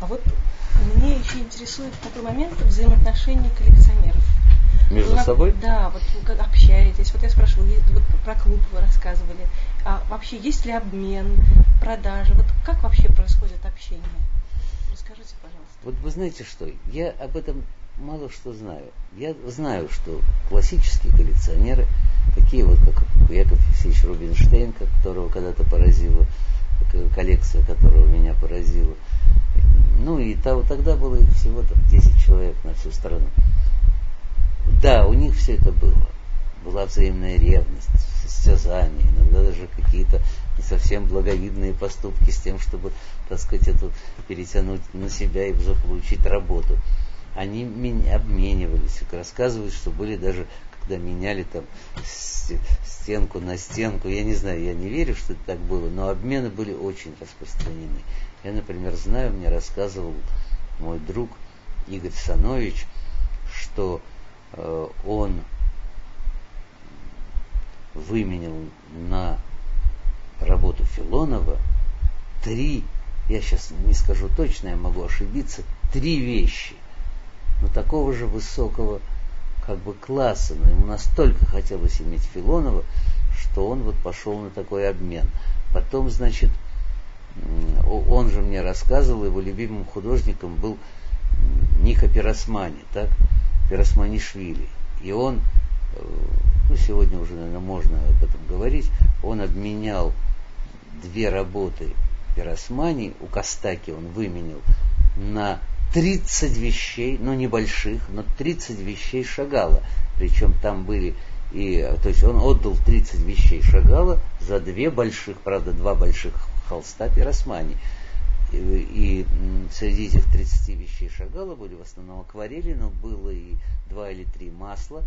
А вот мне еще интересует такой момент взаимоотношений коллекционеров. Между Ну, собой? Да, вот вы как общаетесь. Вот я спрашивала, вот про клуб вы рассказывали. А вообще есть ли обмен, продажи? Вот как вообще происходит общение? Расскажите, пожалуйста. Вот вы знаете что, я об этом мало что знаю. Я знаю, что классические коллекционеры, такие вот, как Яков Алексеевич Рубинштейн, которого когда-то поразила, к- коллекция которого меня поразила, ну и того- тогда было их всего там 10 человек на всю страну. Да, у них все это было. Была взаимная ревность, состязание, иногда даже какие-то не совсем благовидные поступки с тем, чтобы, так сказать, эту перетянуть на себя и заполучить работу. Они мен- обменивались, рассказывают, что были даже, когда меняли там стенку на стенку, я не знаю, я не верю, что это так было, но обмены были очень распространены. Я, например, знаю, мне рассказывал мой друг Игорь Санович, что э, он выменял на работу Филонова три, я сейчас не скажу точно, я могу ошибиться, три вещи. Но такого же высокого как бы класса, но ему настолько хотелось иметь Филонова, что он вот пошел на такой обмен. Потом, значит, он же мне рассказывал, его любимым художником был Ника Пиросмани, так? Пиросманишвили. И он, э, ну сегодня уже, наверное, можно об этом говорить, он обменял две работы Пиросмани, у Костаки он выменял на 30 вещей, ну небольших, но 30 вещей Шагала. Причем там были и, то есть он отдал 30 вещей Шагала за две больших, правда, два больших холста Пиросмани. И, и, среди этих 30 вещей Шагала были в основном акварели, но было и два или три масла.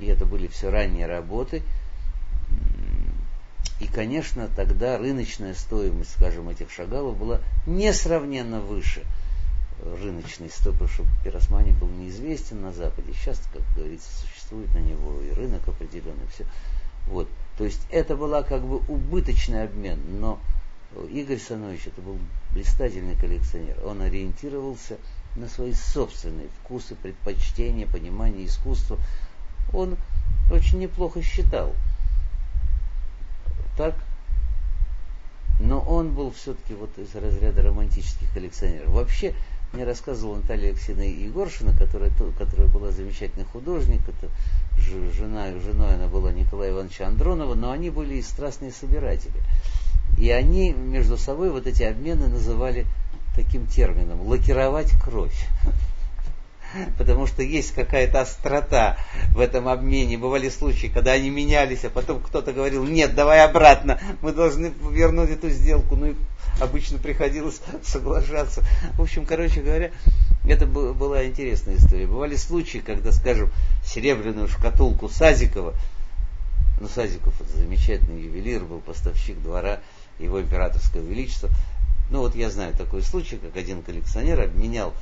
И это были все ранние работы. И, конечно, тогда рыночная стоимость, скажем, этих шагалов была несравненно выше рыночной стоимости, потому что Пиросмани был неизвестен на Западе. Сейчас, как говорится, существует на него и рынок определенный, все. Вот. То есть это была как бы убыточный обмен, но Игорь Санович это был блистательный коллекционер. Он ориентировался на свои собственные вкусы, предпочтения, понимание искусства. Он очень неплохо считал. Так, но он был все-таки вот из разряда романтических коллекционеров. Вообще, мне рассказывала Наталья Алексеевна Егоршина, которая, то- которая была замечательный художник, это жена, женой она была Николая Ивановича Андронова, но они были и страстные собиратели. И они между собой вот эти обмены называли таким термином лакировать кровь. Потому что есть какая-то острота в этом обмене. Бывали случаи, когда они менялись, а потом кто-то говорил, нет, давай обратно, мы должны вернуть эту сделку. Ну и обычно приходилось соглашаться. В общем, короче говоря, это был- была интересная история. Бывали случаи, когда, скажем, серебряную шкатулку Сазикова, ну, Сазиков это замечательный ювелир, был поставщик двора его императорского величества. Ну, вот я знаю такой случай, как один коллекционер обменял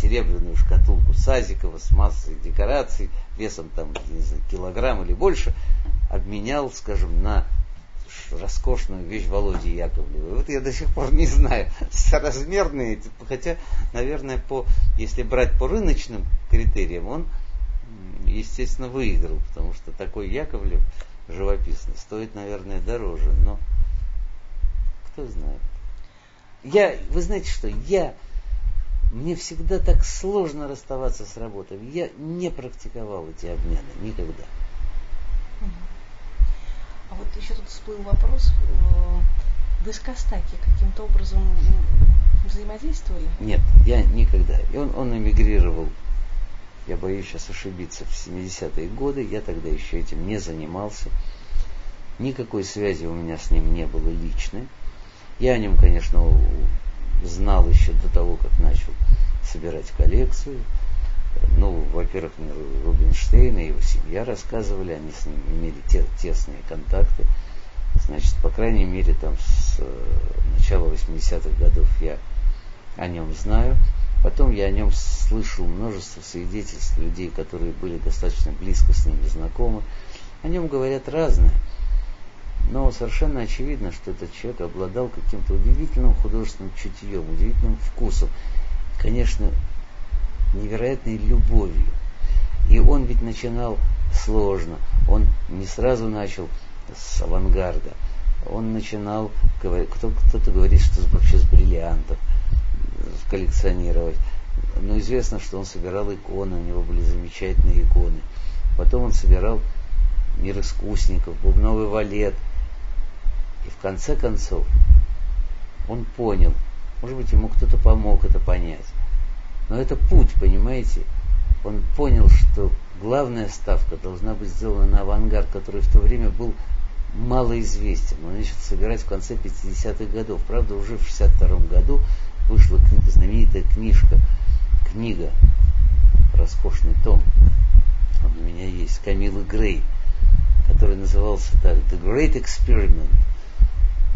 серебряную шкатулку Сазикова с массой декораций, весом там, не знаю, килограмм или больше, обменял, скажем, на роскошную вещь Володи Яковлева. Вот я до сих пор не знаю, соразмерные, эти, хотя, наверное, по, если брать по рыночным критериям, он, естественно, выиграл, потому что такой Яковлев живописный стоит, наверное, дороже, но кто знает. Я, вы знаете что, я, мне всегда так сложно расставаться с работой. Я не практиковал эти обмены никогда. А вот еще тут всплыл вопрос. э, Вы с Костаки каким-то образом взаимодействовали? Нет, я никогда. И он, он эмигрировал, я боюсь сейчас ошибиться, в 70-е годы. Я тогда еще этим не занимался. Никакой связи у меня с ним не было личной. Я о нем, конечно, знал еще до того, как начал собирать коллекцию. Ну, во-первых, мне Ру- Рубинштейн и его семья рассказывали, они с ним имели те- тесные контакты. Значит, по крайней мере, там с э, начала 80-х годов я о нем знаю. Потом я о нем слышал множество свидетельств людей, которые были достаточно близко с ним знакомы. О нем говорят разное. Но совершенно очевидно, что этот человек обладал каким-то удивительным художественным чутьем, удивительным вкусом, конечно, невероятной любовью. И он ведь начинал сложно. Он не сразу начал с авангарда. Он начинал, кто-то говорит, что вообще с бриллиантов коллекционировать. Но известно, что он собирал иконы, у него были замечательные иконы. Потом он собирал мир искусников, бубновый валет. И в конце концов он понял, может быть, ему кто-то помог это понять. Но это путь, понимаете? Он понял, что главная ставка должна быть сделана на авангард, который в то время был малоизвестен. Он начал собирать в конце 50-х годов. Правда, уже в 62 году вышла книга, знаменитая книжка, книга, роскошный том, он у меня есть, Камилы Грей, который назывался так The Great Experiment,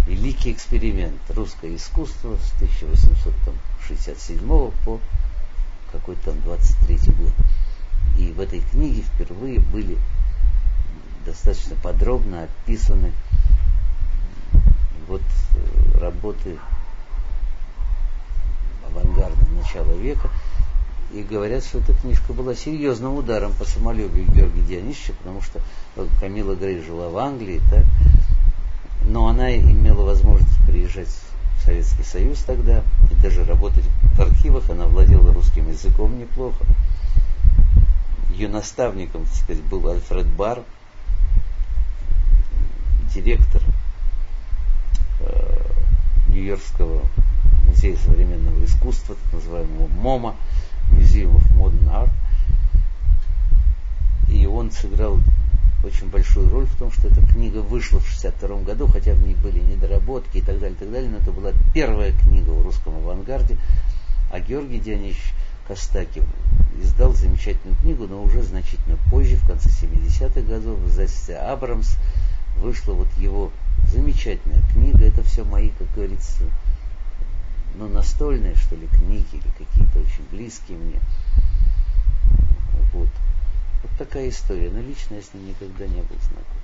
Великий эксперимент, русское искусство с 1867 по какой-то там 23 год. И в этой книге впервые были достаточно подробно описаны вот э, работы авангарда начала века. И говорят, что эта книжка была серьезным ударом по самолюбию Георгия Дионисовича, потому что Камила Грей жила в Англии, так, но она имела возможность приезжать в Советский Союз тогда и даже работать в архивах. Она владела русским языком неплохо. Ее наставником, так сказать, был Альфред Бар, директор э, Нью-Йоркского музея современного искусства, так называемого MoMA, Museum of Modern Art. И он сыграл очень большую роль в том, что эта книга вышла в 62 году, хотя в ней были недоработки и так далее, и так далее, но это была первая книга о русском авангарде, а Георгий Дионисович Костаки издал замечательную книгу, но уже значительно позже, в конце 70-х годов, в издательстве Abrams, вышла вот его замечательная книга. Это все мои, как говорится, ну, настольные, что ли, книги или какие-то очень близкие мне. Вот. Вот такая история. Но лично я с ним никогда не был знаком.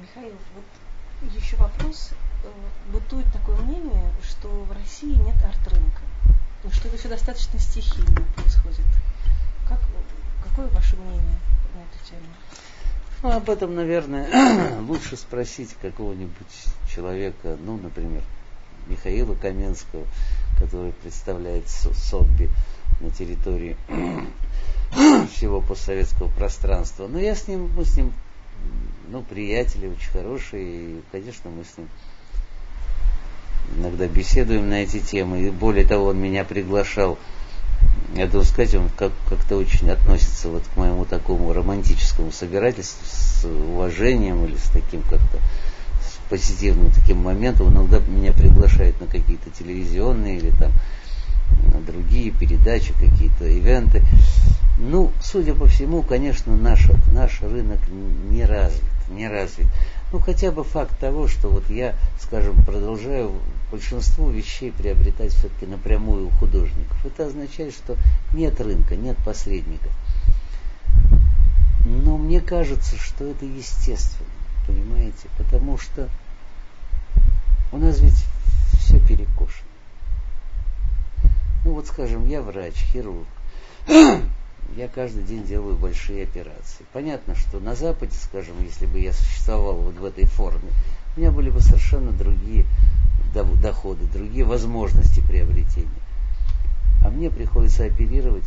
Михаил, вот еще вопрос. Э, бытует такое мнение, что в России нет арт-рынка. Что это все достаточно стихийно происходит. Как, какое ваше мнение на эту тему? Ну, об этом, наверное, лучше спросить какого-нибудь человека, ну, например, Михаила Каменского, который представляет Сотби на территории всего постсоветского пространства. Но я с ним, мы с ним, ну, приятели очень хорошие, и, конечно, мы с ним иногда беседуем на эти темы. И более того, он меня приглашал я должен сказать, он как- как-то очень относится вот к моему такому романтическому собирательству с уважением или с таким как-то с позитивным таким моментом. Он иногда меня приглашает на какие-то телевизионные или там на другие передачи, какие-то ивенты. Ну, судя по всему, конечно, наш, наш рынок не развит, не развит. Ну, хотя бы факт того, что вот я, скажем, продолжаю большинство вещей приобретать все-таки напрямую у художников. Это означает, что нет рынка, нет посредников. Но мне кажется, что это естественно, понимаете, потому что у нас ведь все перекошено. Ну вот, скажем, я врач, хирург я каждый день делаю большие операции. Понятно, что на Западе, скажем, если бы я существовал вот в этой форме, у меня были бы совершенно другие доходы, другие возможности приобретения. А мне приходится оперировать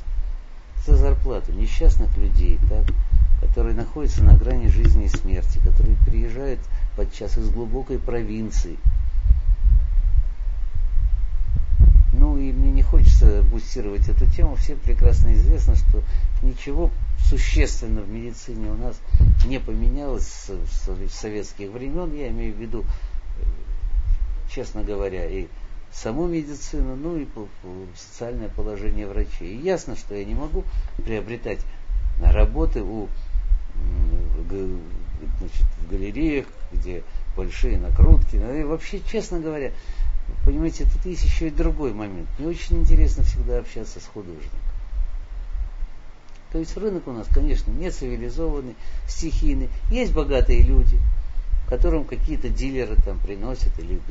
за зарплату несчастных людей, так, которые находятся на грани жизни и смерти, которые приезжают подчас из глубокой провинции, Ну и мне не хочется бустировать эту тему. Всем прекрасно известно, что ничего существенно в медицине у нас не поменялось с, с советских времен. Я имею в виду, э, честно говоря, и саму медицину, ну и социальное положение врачей. И ясно, что я не могу приобретать работы у, значит, в галереях, где большие накрутки. И вообще, честно говоря, Понимаете, тут есть еще и другой момент. Мне очень интересно всегда общаться с художником. То есть рынок у нас, конечно, не цивилизованный, стихийный. Есть богатые люди, которым какие-то дилеры там приносят или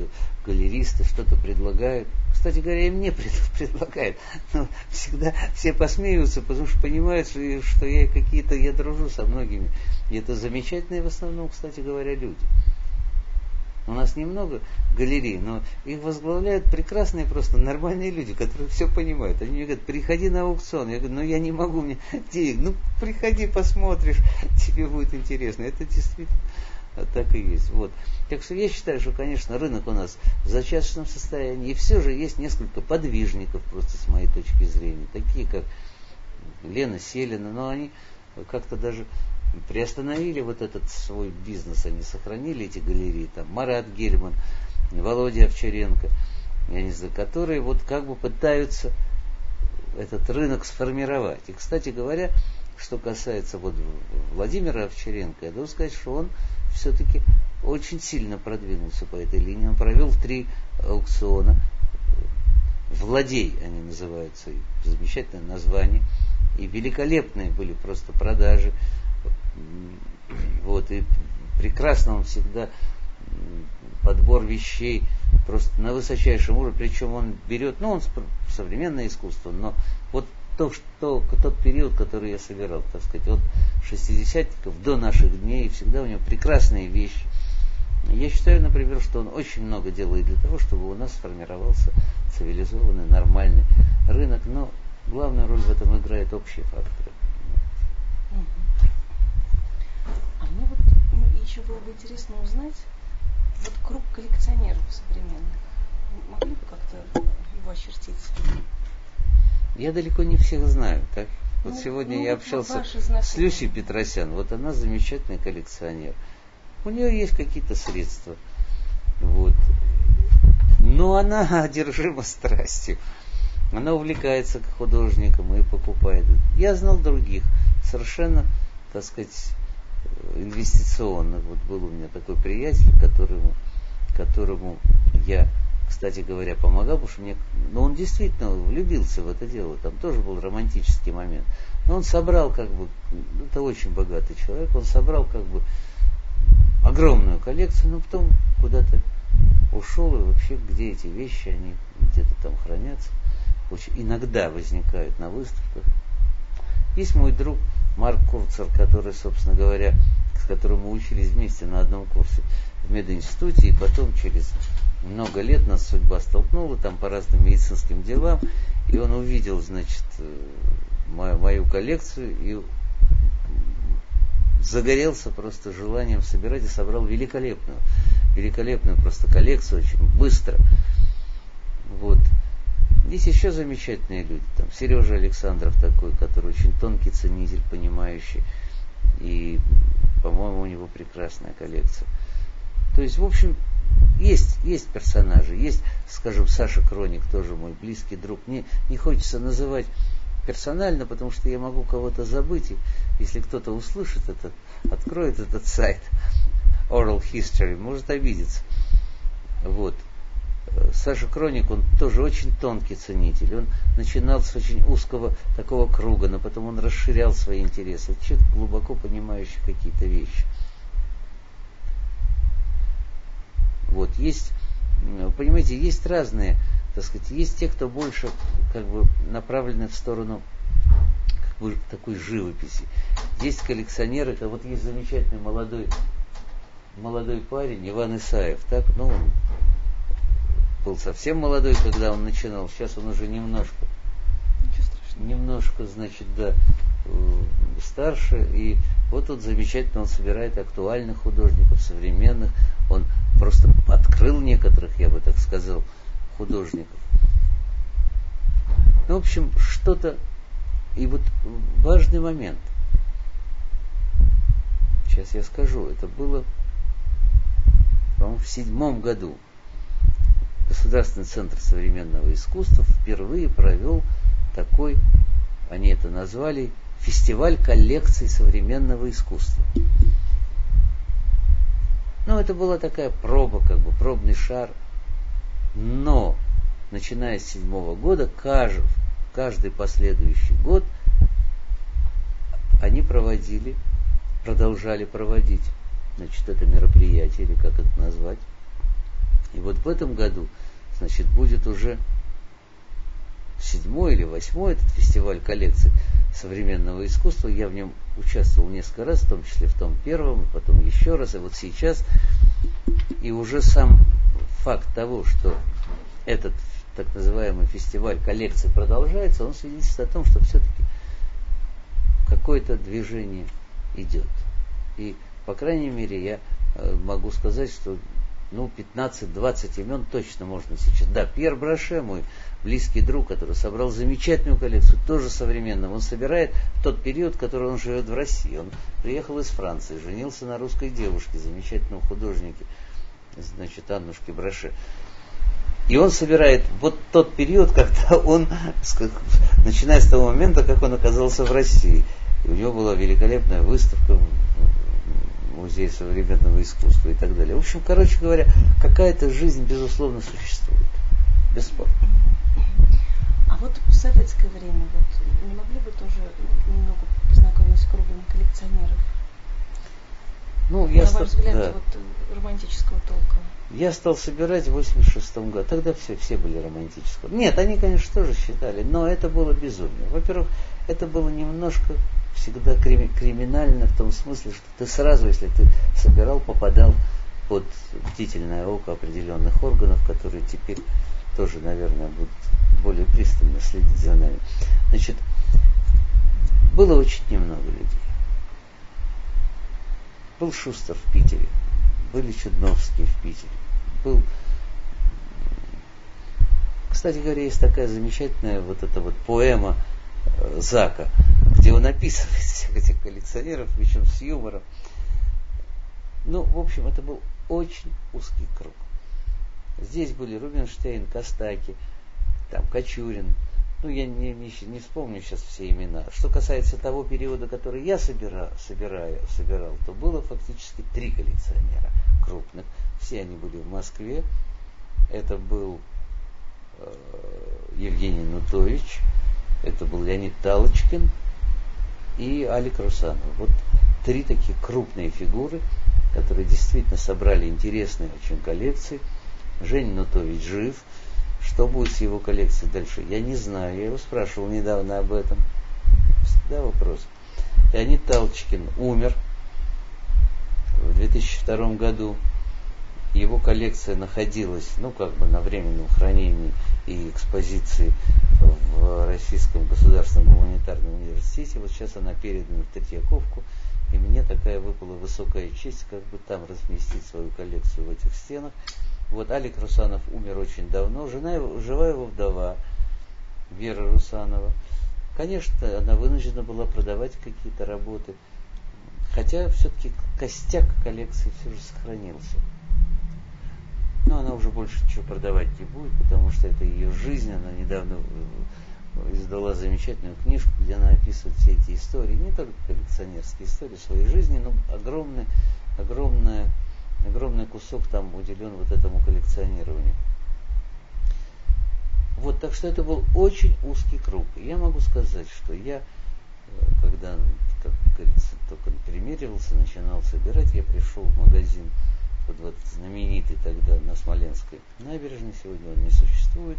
галеристы что-то предлагают. Кстати говоря, им не предлагают. Но всегда все посмеиваются, потому что понимают, что я какие-то, я дружу со многими. И это замечательные в основном, кстати говоря, люди. У нас немного галерей, но их возглавляют прекрасные просто нормальные люди, которые все понимают. Они мне говорят, приходи на аукцион. Я говорю, ну я не могу, мне денег. Ну приходи, посмотришь, тебе будет интересно. Это действительно так и есть. Вот. Так что я считаю, что, конечно, рынок у нас в зачаточном состоянии. И все же есть несколько подвижников, просто с моей точки зрения. Такие, как Лена Селина, но они как-то даже приостановили вот этот свой бизнес, они сохранили эти галереи, там Марат Гельман, Володя Овчаренко, я не знаю, которые вот как бы пытаются этот рынок сформировать. И, кстати говоря, что касается вот Владимира Овчаренко, я должен сказать, что он все-таки очень сильно продвинулся по этой линии. Он провел три аукциона. Владей они называются, замечательное название. И великолепные были просто продажи. Вот, и прекрасно он всегда подбор вещей просто на высочайшем уровне, причем он берет, ну, он современное искусство, но вот то, что, тот период, который я собирал, так сказать, от шестидесятников до наших дней, всегда у него прекрасные вещи. Я считаю, например, что он очень много делает для того, чтобы у нас сформировался цивилизованный, нормальный рынок, но главную роль в этом играет общие факторы. Еще было бы интересно узнать, вот круг коллекционеров современных, могли бы как-то его очертить? Я далеко не всех знаю, так? Вот ну, сегодня ну, я общался с Люсей Петросян. Вот она замечательный коллекционер. У нее есть какие-то средства. Вот. Но она одержима страстью. Она увлекается к художникам и покупает. Я знал других, совершенно, так сказать, инвестиционных. Вот был у меня такой приятель, которому, которому я кстати говоря, помогал, потому что мне, ну, он действительно влюбился в это дело, там тоже был романтический момент. Но он собрал как бы, это очень богатый человек, он собрал как бы огромную коллекцию, но потом куда-то ушел, и вообще где эти вещи, они где-то там хранятся. Очень, иногда возникают на выставках. Есть мой друг Марк Курцер, который, собственно говоря, с которым мы учились вместе на одном курсе в мединституте, и потом через много лет нас судьба столкнула там по разным медицинским делам, и он увидел, значит, э, мою, мою коллекцию и загорелся просто желанием собирать и собрал великолепную, великолепную просто коллекцию очень быстро. Вот. Есть еще замечательные люди. Там Сережа Александров такой, который очень тонкий ценитель, понимающий. И, по-моему, у него прекрасная коллекция. То есть, в общем, есть, есть персонажи, есть, скажем, Саша Кроник, тоже мой близкий друг. Мне не хочется называть персонально, потому что я могу кого-то забыть, и если кто-то услышит это, откроет этот сайт Oral History, может обидеться. Вот. Саша Кроник, он тоже очень тонкий ценитель. Он начинал с очень узкого такого круга, но потом он расширял свои интересы. Человек глубоко понимающий какие-то вещи. Вот, есть, понимаете, есть разные, так сказать, есть те, кто больше как бы направлены в сторону как бы, такой живописи. Есть коллекционеры, это вот есть замечательный молодой, молодой парень Иван Исаев, так, ну, был совсем молодой, когда он начинал, сейчас он уже немножко, немножко, значит, да, э, старше, и вот тут замечательно он собирает актуальных художников, современных, он просто открыл некоторых, я бы так сказал, художников. Ну, в общем, что-то, и вот важный момент, сейчас я скажу, это было, по-моему, в седьмом году, Государственный центр современного искусства впервые провел такой, они это назвали, фестиваль коллекций современного искусства. Ну, это была такая проба, как бы пробный шар. Но, начиная с седьмого года, каждый, каждый последующий год они проводили, продолжали проводить, значит, это мероприятие, или как это назвать. И вот в этом году, значит, будет уже седьмой или восьмой этот фестиваль коллекций современного искусства. Я в нем участвовал несколько раз, в том числе в том первом, потом еще раз, и вот сейчас. И уже сам факт того, что этот так называемый фестиваль коллекции продолжается, он свидетельствует о том, что все-таки какое-то движение идет. И, по крайней мере, я э, могу сказать, что ну, 15-20 имен точно можно сейчас. Да, Пьер Браше, мой близкий друг, который собрал замечательную коллекцию, тоже современную. Он собирает в тот период, который он живет в России. Он приехал из Франции, женился на русской девушке, замечательном художнике, значит, Аннушке Браше. И он собирает вот тот период, когда он, начиная с того момента, как он оказался в России. И у него была великолепная выставка музей современного искусства и так далее. В общем, короче говоря, какая-то жизнь, безусловно, существует. Бесспорно. А вот в советское время, вот не могли бы тоже немного познакомиться с кругом коллекционеров? Ну, я На ваш взгляд, да. вот романтического толка. Я стал собирать в 86 году. Тогда все, все были романтического. Нет, они, конечно, тоже считали, но это было безумие. Во-первых, это было немножко всегда криминально в том смысле, что ты сразу, если ты собирал, попадал под бдительное око определенных органов, которые теперь тоже, наверное, будут более пристально следить за нами. Значит, было очень немного людей. Был Шустер в Питере, были Чудновские в Питере, был кстати говоря, есть такая замечательная вот эта вот поэма э, Зака где он описывает всех этих коллекционеров, причем с юмором. Ну, в общем, это был очень узкий круг. Здесь были Рубинштейн, Костаки, там Кочурин. Ну, я не, не, не вспомню сейчас все имена. Что касается того периода, который я собира, собираю, собирал, то было фактически три коллекционера крупных. Все они были в Москве. Это был э, Евгений Нутович, это был Леонид Талочкин, и Алик Русанов. Вот три такие крупные фигуры, которые действительно собрали интересные очень коллекции. Женя Нутович жив. Что будет с его коллекцией дальше, я не знаю. Я его спрашивал недавно об этом. Всегда вопрос. Леонид Талчкин умер в 2002 году. Его коллекция находилась, ну, как бы на временном хранении и экспозиции в Российском государственном гуманитарном университете. Вот сейчас она передана в Третьяковку. И мне такая выпала высокая честь, как бы там разместить свою коллекцию в этих стенах. Вот Алик Русанов умер очень давно. Жена его, жива его вдова, Вера Русанова. Конечно, она вынуждена была продавать какие-то работы. Хотя все-таки костяк коллекции все же сохранился. Но она уже больше ничего продавать не будет, потому что это ее жизнь. Она недавно э, издала замечательную книжку, где она описывает все эти истории, не только коллекционерские истории своей жизни, но огромный, огромный, огромный кусок там уделен вот этому коллекционированию. Вот, так что это был очень узкий круг. Я могу сказать, что я, э, когда, как говорится, только примеривался, начинал собирать, я пришел в магазин вот знаменитый тогда на Смоленской набережной, сегодня он не существует.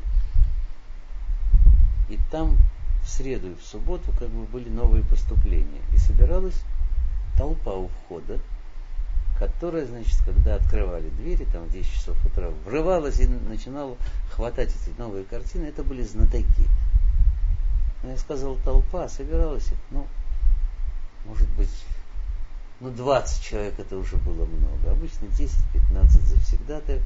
И там в среду и в субботу как бы были новые поступления. И собиралась толпа у входа, которая, значит, когда открывали двери, там в 10 часов утра, врывалась и начинала хватать эти новые картины. Это были знатоки. Но я сказал толпа, собиралась их, ну, может быть, ну 20 человек это уже было много. Обычно 10-15 завсегда-то.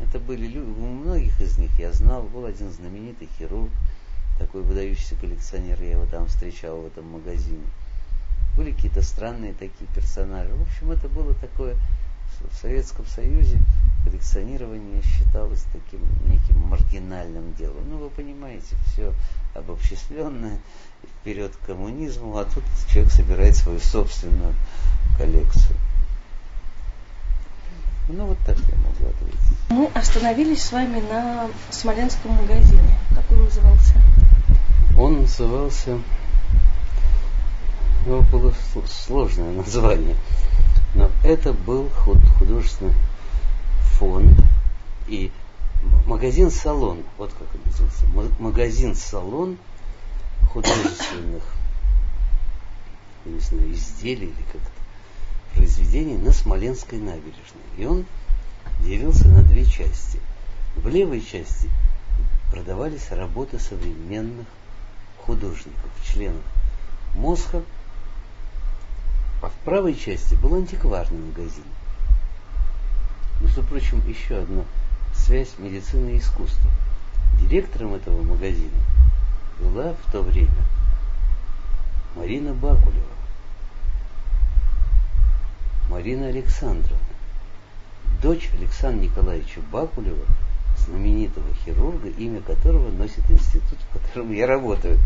Это были люди, у многих из них я знал. Был один знаменитый хирург, такой выдающийся коллекционер, я его там встречал в этом магазине. Были какие-то странные такие персонажи. В общем, это было такое в Советском Союзе коллекционирование считалось таким неким маргинальным делом. Ну, вы понимаете, все обобщисленное, вперед к коммунизму, а тут человек собирает свою собственную коллекцию. Ну, вот так я могу ответить. Мы остановились с вами на Смоленском магазине. Как он назывался? Он назывался Ну, было сложное название. Но это был художественный фонд и магазин-салон, вот как он назывался, магазин-салон художественных не знаю, изделий или как-то произведений на Смоленской набережной. И он делился на две части. В левой части продавались работы современных художников, членов Мосха, а в правой части был антикварный магазин. Между прочим, еще одна связь медицины и искусства. Директором этого магазина была в то время Марина Бакулева. Марина Александровна, дочь Александра Николаевича Бакулева, знаменитого хирурга, имя которого носит институт, в котором я работаю.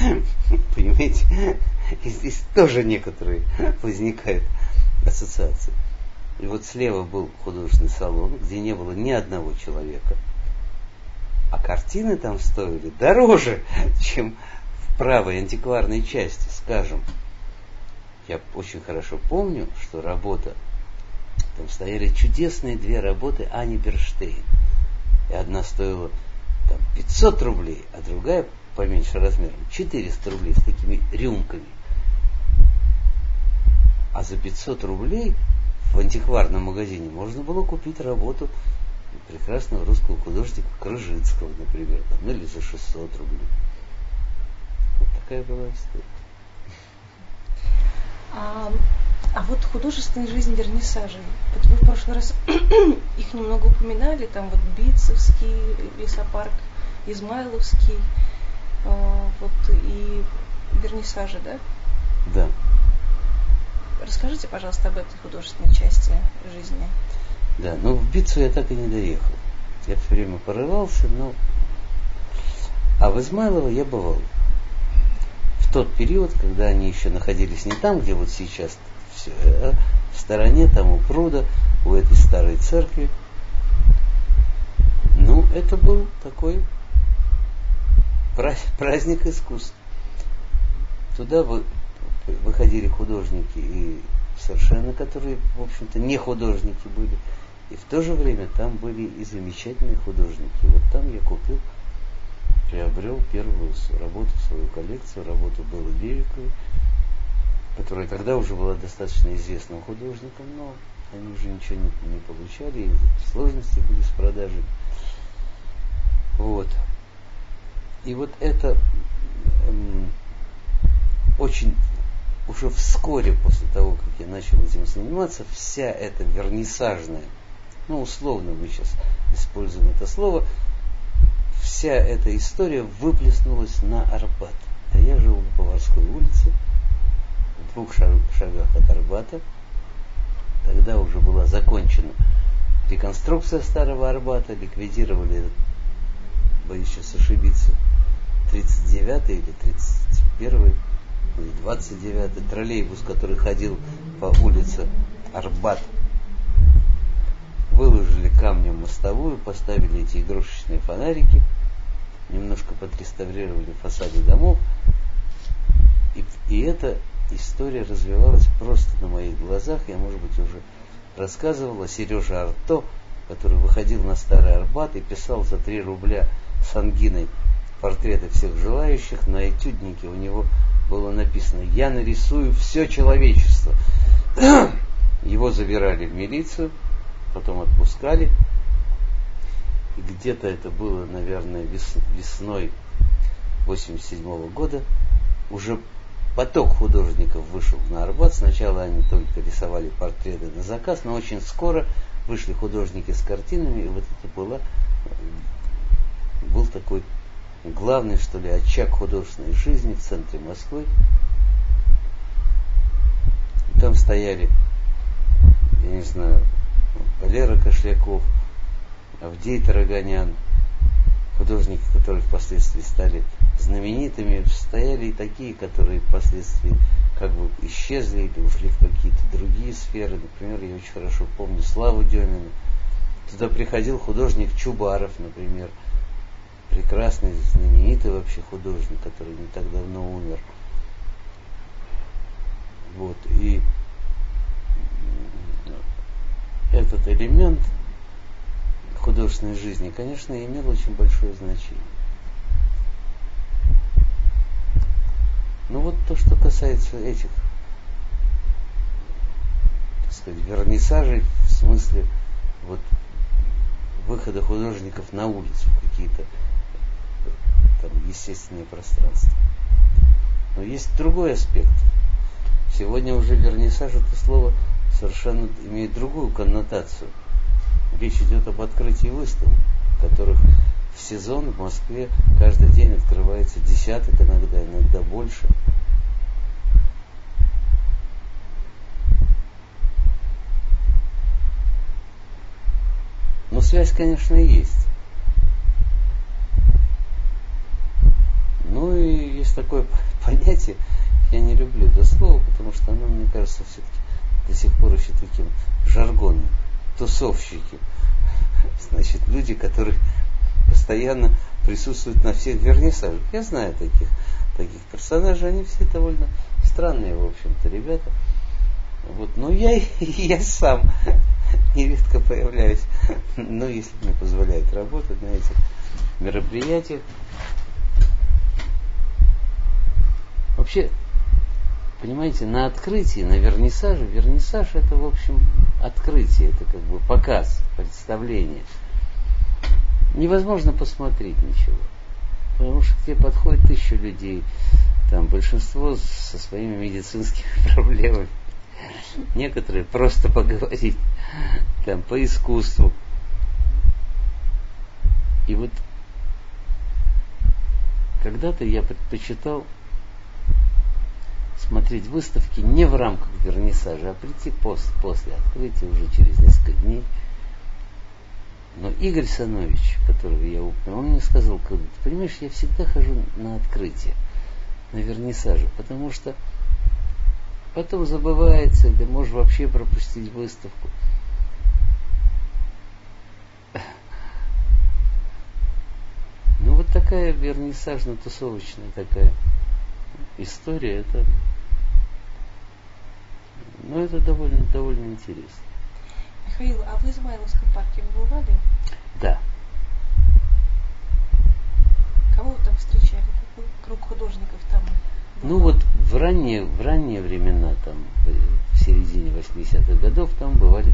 Понимаете, здесь тоже некоторые возникают ассоциации. И вот слева был художественный салон, где не было ни одного человека. А картины там стоили дороже, чем в правой антикварной части, скажем. Я очень хорошо помню, что работа, там стояли чудесные две работы Ани Берштейн. И одна стоила там 500 рублей, а другая поменьше размером 400 рублей с такими рюмками. А за 500 рублей в антикварном магазине можно было купить работу прекрасного русского художника Крыжицкого, например, там, ну или за 600 рублей. Вот такая была история. А, а вот художественная жизнь вернисажей. Вот вы в прошлый раз их немного упоминали, там вот Битцевский лесопарк, Измайловский, а, вот и вернисажи, да? Да. Расскажите, пожалуйста, об этой художественной части жизни. Да, ну в Битцу я так и не доехал. Я все время порывался, но... А в Измайлово я бывал. В тот период, когда они еще находились не там, где вот сейчас все, а в стороне, там у пруда, у этой старой церкви. Ну, это был такой праздник искусств. Туда выходили художники и совершенно, которые, в общем-то, не художники были. И в то же время там были и замечательные художники. Вот там я купил, приобрел первую работу, свою коллекцию, работу Беллы Левиковой, которая тогда уже была достаточно известным художником, но они уже ничего не, не получали, и сложности были с продажей. Вот. И вот это эм, очень уже вскоре после того, как я начал этим заниматься, вся эта вернисажная, ну условно мы сейчас используем это слово, вся эта история выплеснулась на Арбат. А я живу по Поварской улице, в двух шагах от Арбата. Тогда уже была закончена реконструкция старого Арбата, ликвидировали, боюсь сейчас ошибиться, 39 или 31 29-й троллейбус, который ходил по улице Арбат. Выложили камнем мостовую, поставили эти игрушечные фонарики, немножко подреставрировали фасады домов. И, и эта история развивалась просто на моих глазах. Я, может быть, уже рассказывал о Сереже Арто, который выходил на Старый Арбат и писал за 3 рубля с ангиной портреты всех желающих. На этюднике у него было написано, я нарисую все человечество. Его забирали в милицию, потом отпускали. И где-то это было, наверное, весной 87 -го года. Уже поток художников вышел на Арбат. Сначала они только рисовали портреты на заказ, но очень скоро вышли художники с картинами, и вот это было, был такой главный, что ли, очаг художественной жизни в центре Москвы. И там стояли, я не знаю, Валера Кошляков, Авдей Тараганян, художники, которые впоследствии стали знаменитыми, стояли и такие, которые впоследствии как бы исчезли или ушли в какие-то другие сферы. Например, я очень хорошо помню Славу Демина. Туда приходил художник Чубаров, например, прекрасный, знаменитый вообще художник, который не так давно умер. Вот, и этот элемент художественной жизни, конечно, имел очень большое значение. Ну вот то, что касается этих, так сказать, вернисажей, в смысле вот выхода художников на улицу, какие-то там естественные пространства. Но есть другой аспект. Сегодня уже вернисаж это слово совершенно имеет другую коннотацию. Речь идет об открытии выставок, которых в сезон в Москве каждый день открывается десяток, иногда, иногда больше. Но связь, конечно, есть. Такое понятие, я не люблю это слово, потому что оно, мне кажется, все-таки до сих пор еще таким жаргоном. Тусовщики. Значит, люди, которые постоянно присутствуют на всех вернисажах. Я знаю таких, таких персонажей, они все довольно странные, в общем-то, ребята. Вот. Но я, я сам нередко появляюсь, ну, если мне позволяет работать на этих мероприятиях. Вообще, понимаете, на открытии, на вернисаже, вернисаж это, в общем, открытие, это как бы показ, представление. Невозможно посмотреть ничего. Потому что к тебе подходит тысячу людей, там большинство со своими медицинскими проблемами. Некоторые просто поговорить, там, по искусству. И вот когда-то я предпочитал смотреть выставки не в рамках вернисажа, а прийти после, после открытия, уже через несколько дней. Но Игорь Санович, которого я упомянул, он мне сказал, ты понимаешь, я всегда хожу на открытие, на вернисаже, потому что потом забывается, ты можешь вообще пропустить выставку. Ну вот такая вернисажно-тусовочная такая история, это ну, это довольно, довольно интересно. Михаил, а в Измайловском парке вы бывали? Да. Кого вы там встречали? Какой круг художников там? Был? Ну вот в ранние, в ранние времена, там, в середине 80-х годов, там бывали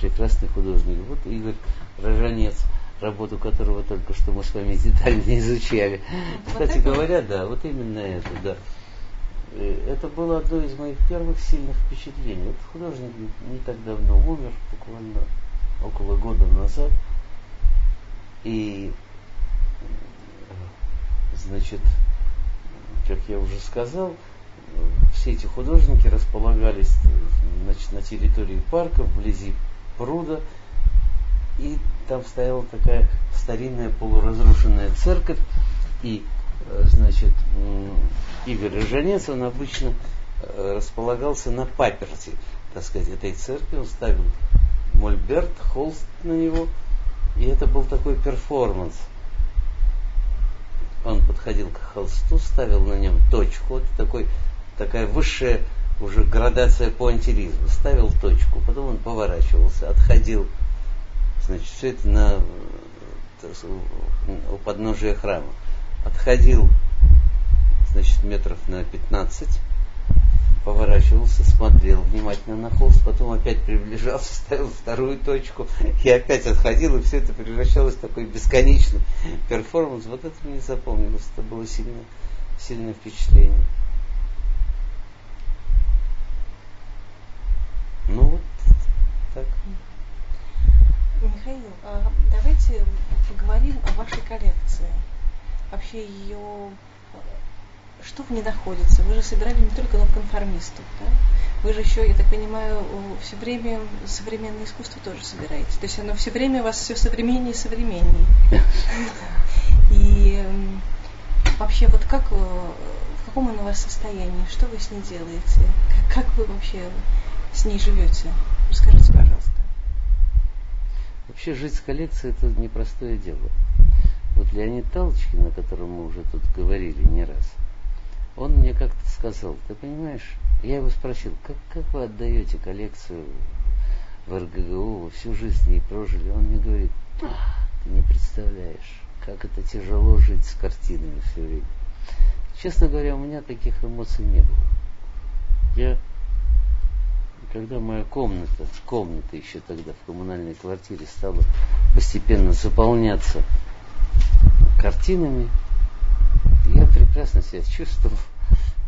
прекрасные художники. Вот Игорь Рожанец, работу которого только что мы с вами детально изучали. Вот Кстати это? говоря, да, вот именно это, да. Э, это было одно из моих первых сильных впечатлений. Вот художник не так давно умер, буквально около года назад. И, значит, как я уже сказал, все эти художники располагались значит, на территории парка, вблизи пруда. И там стояла такая старинная полуразрушенная церковь. И Э, значит, Игорь Рожанец, он обычно э, располагался на паперти, так сказать, этой церкви. Он ставил мольберт, холст на него, и это был такой перформанс. Он подходил к холсту, ставил на нем точку, вот такой, такая высшая уже градация пуантилизма. Ставил точку, потом он поворачивался, отходил. Значит, все это на, э, у подножия храма отходил, значит, метров на 15, поворачивался, смотрел внимательно на холст, потом опять приближался, ставил вторую точку и опять отходил, и все это превращалось в такой бесконечный перформанс. Вот это мне запомнилось, это было сильно, сильное впечатление. Ну вот так. Михаил, а давайте поговорим о вашей коллекции вообще ее что в ней находится? Вы же собирали не только нонконформистов, да? Вы же еще, я так понимаю, все время современное искусство тоже собираете. То есть оно все время у вас все современнее и современнее. И вообще вот как, в каком оно у вас состоянии? Что вы с ней делаете? Как, как вы вообще с ней живете? Расскажите, пожалуйста. Вообще жить с коллекцией это непростое дело. Вот Леонид Талочкин, о котором мы уже тут говорили не раз, Он мне как-то сказал, ты понимаешь, я его спросил, как, как вы отдаете коллекцию в РГГУ, вы всю жизнь не прожили? Он мне говорит, ты не представляешь, как это тяжело жить с картинами все время. Честно говоря, у меня таких эмоций не было. Я, когда моя комната, комната еще тогда в коммунальной квартире стала постепенно заполняться картинами, я прекрасно себя чувствовал.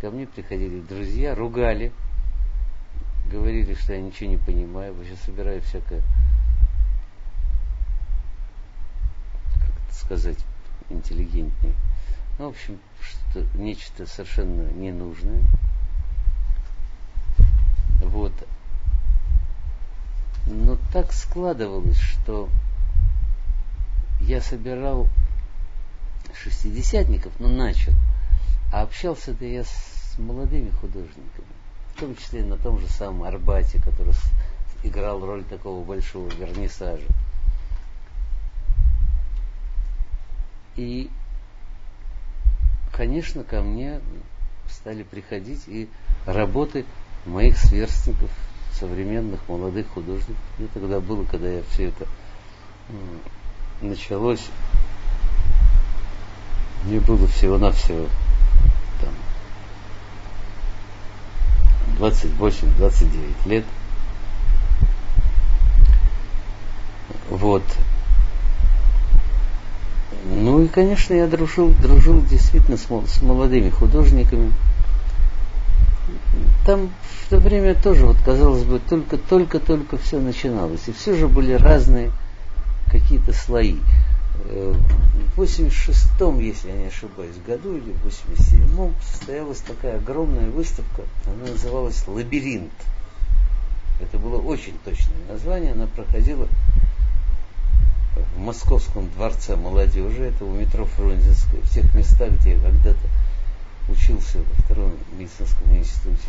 Ко мне приходили друзья, ругали, говорили, что я ничего не понимаю, вообще собираю всякое, как это сказать, интеллигентнее. Ну, в общем, что нечто совершенно ненужное. Вот. Но так складывалось, что я собирал шестидесятников, ну начал, а общался-то я с молодыми художниками, в том числе на том же самом Арбате, который играл роль такого большого вернисажа. И, конечно, ко мне стали приходить и работы моих сверстников, современных молодых художников. Мне тогда было, когда я все это началось, мне было всего-навсего там 28-29 лет. Вот. Ну и, конечно, я дружил, дружил действительно с, с молодыми художниками. Там в то время тоже, вот казалось бы, только-только-только все начиналось. И все же были разные какие-то слои. В 86-м, если я не ошибаюсь, году или в 87-м состоялась такая огромная выставка, она называлась «Лабиринт». Это было очень точное название, она проходила в Московском дворце молодежи, это у метро Фрунзенской, в тех местах, где я когда-то учился во втором медицинском институте.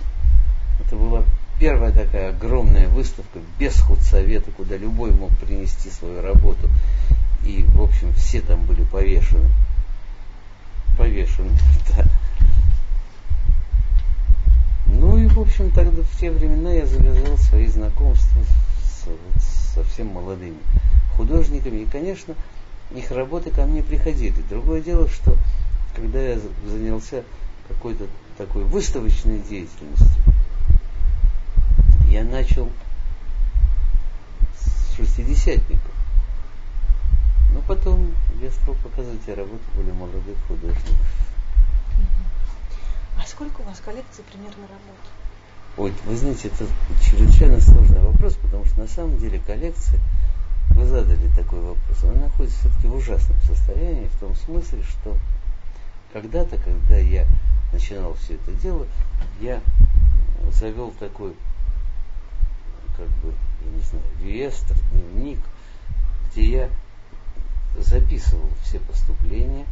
Это была первая такая огромная выставка без худсовета, куда любой мог принести свою работу. И, в общем, все там были повешены. Повешены, да. Ну и, в общем, тогда в те времена я завязал свои знакомства с, совсем молодыми художниками. И, конечно, их работы ко мне приходили. Другое дело, что когда я занялся какой-то такой выставочной деятельностью, я начал с шестидесятников. Но потом я стал показывать работы более молодых художников. А сколько у вас коллекций примерно работ? Ой, вы знаете, это чрезвычайно сложный вопрос, потому что на самом деле коллекция, вы задали такой вопрос, она находится все-таки в ужасном состоянии, в том смысле, что когда-то, когда я начинал все это дело, я завел такой как бы, я не знаю, реестр, дневник, где я записывал все поступления.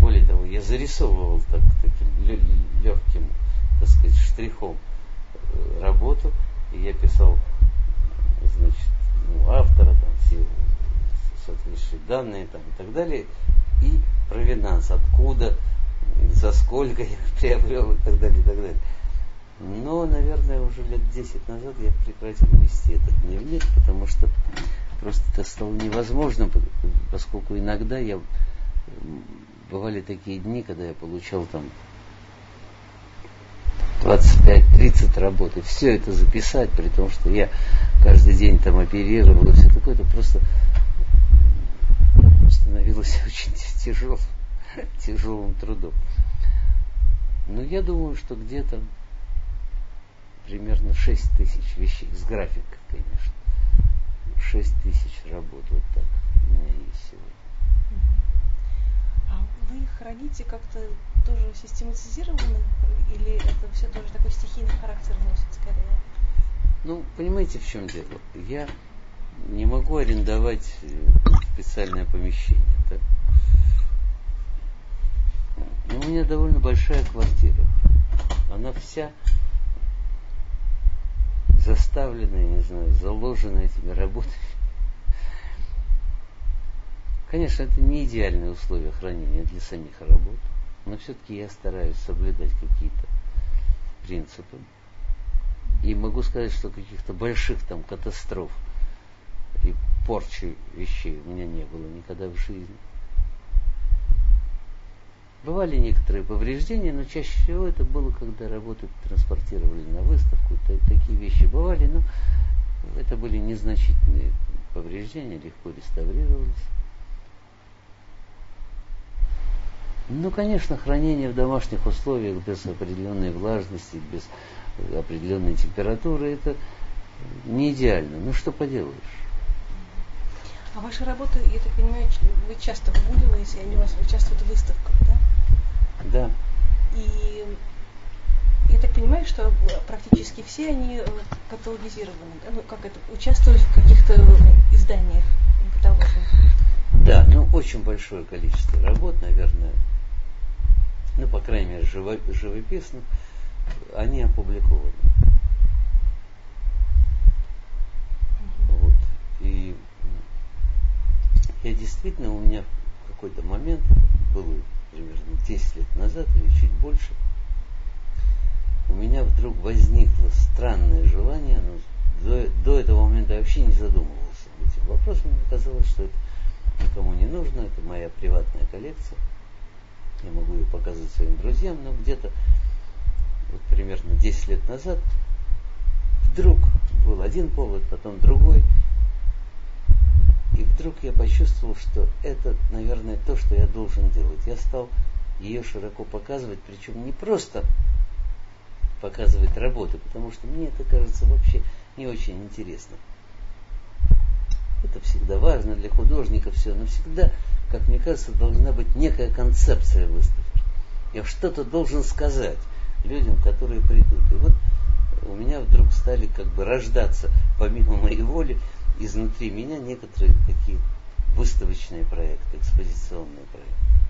Более того, я зарисовывал так, таким легким, так сказать, штрихом э, работу, и я писал, значит, ну, автора, там, все соответствующие данные там, и так далее, и провинанс, откуда, за сколько я приобрел и так далее, и так далее. Но, наверное, уже лет 10 назад я прекратил вести этот дневник, потому что просто это стало невозможно, поскольку иногда я бывали такие дни, когда я получал там 25-30 работ, и все это записать, при том, что я каждый день там оперировал, и все такое, это просто становилось очень тяжелым, тяжелым трудом. Но я думаю, что где-то примерно 6 тысяч вещей, с графикой, конечно. 6 тысяч работ, вот так у меня есть сегодня. А вы их храните как-то тоже систематизированно, или это все тоже такой стихийный характер носит скорее? Ну, понимаете, в чем дело? Я не могу арендовать э, специальное помещение. Так? Но у меня довольно большая квартира. Она вся заставлена, я не знаю, заложена этими работами. Конечно, это не идеальные условия хранения для самих работ. но все-таки я стараюсь соблюдать какие-то принципы. И могу сказать, что каких-то больших там катастроф и порчи вещей у меня не было никогда в жизни. Бывали некоторые повреждения, но чаще всего это было, когда работы транспортировали на выставку. Такие вещи бывали, но это были незначительные повреждения, легко реставрировались. Ну, конечно, хранение в домашних условиях без определенной влажности, без определенной температуры, это не идеально. Ну, что поделаешь. А ваша работа, я так понимаю, вы часто выгуливаете, они у вас участвуют в выставках, да? Да. И я так понимаю, что практически все они э, каталогизированы, да? ну как это, участвовали в каких-то изданиях каталожных. Да, ну очень большое количество работ, наверное, ну, по крайней мере, живо, живописных, они опубликованы. Вот. И я действительно, у меня в какой-то момент, было примерно 10 лет назад или чуть больше, у меня вдруг возникло странное желание, но до, до этого момента я вообще не задумывался этим вопросом. Мне казалось, что это никому не нужно, это моя приватная коллекция. Я могу ее показывать своим друзьям, но где-то вот примерно 10 лет назад вдруг был один повод, потом другой. И вдруг я почувствовал, что это, наверное, то, что я должен делать. Я стал ее широко показывать, причем не просто показывать работы, потому что мне это кажется вообще не очень интересно. Это всегда важно для художника все, но всегда, как мне кажется, должна быть некая концепция выставки. Я что-то должен сказать людям, которые придут. И вот у меня вдруг стали как бы рождаться, помимо моей воли, изнутри меня некоторые такие выставочные проекты, экспозиционные проекты.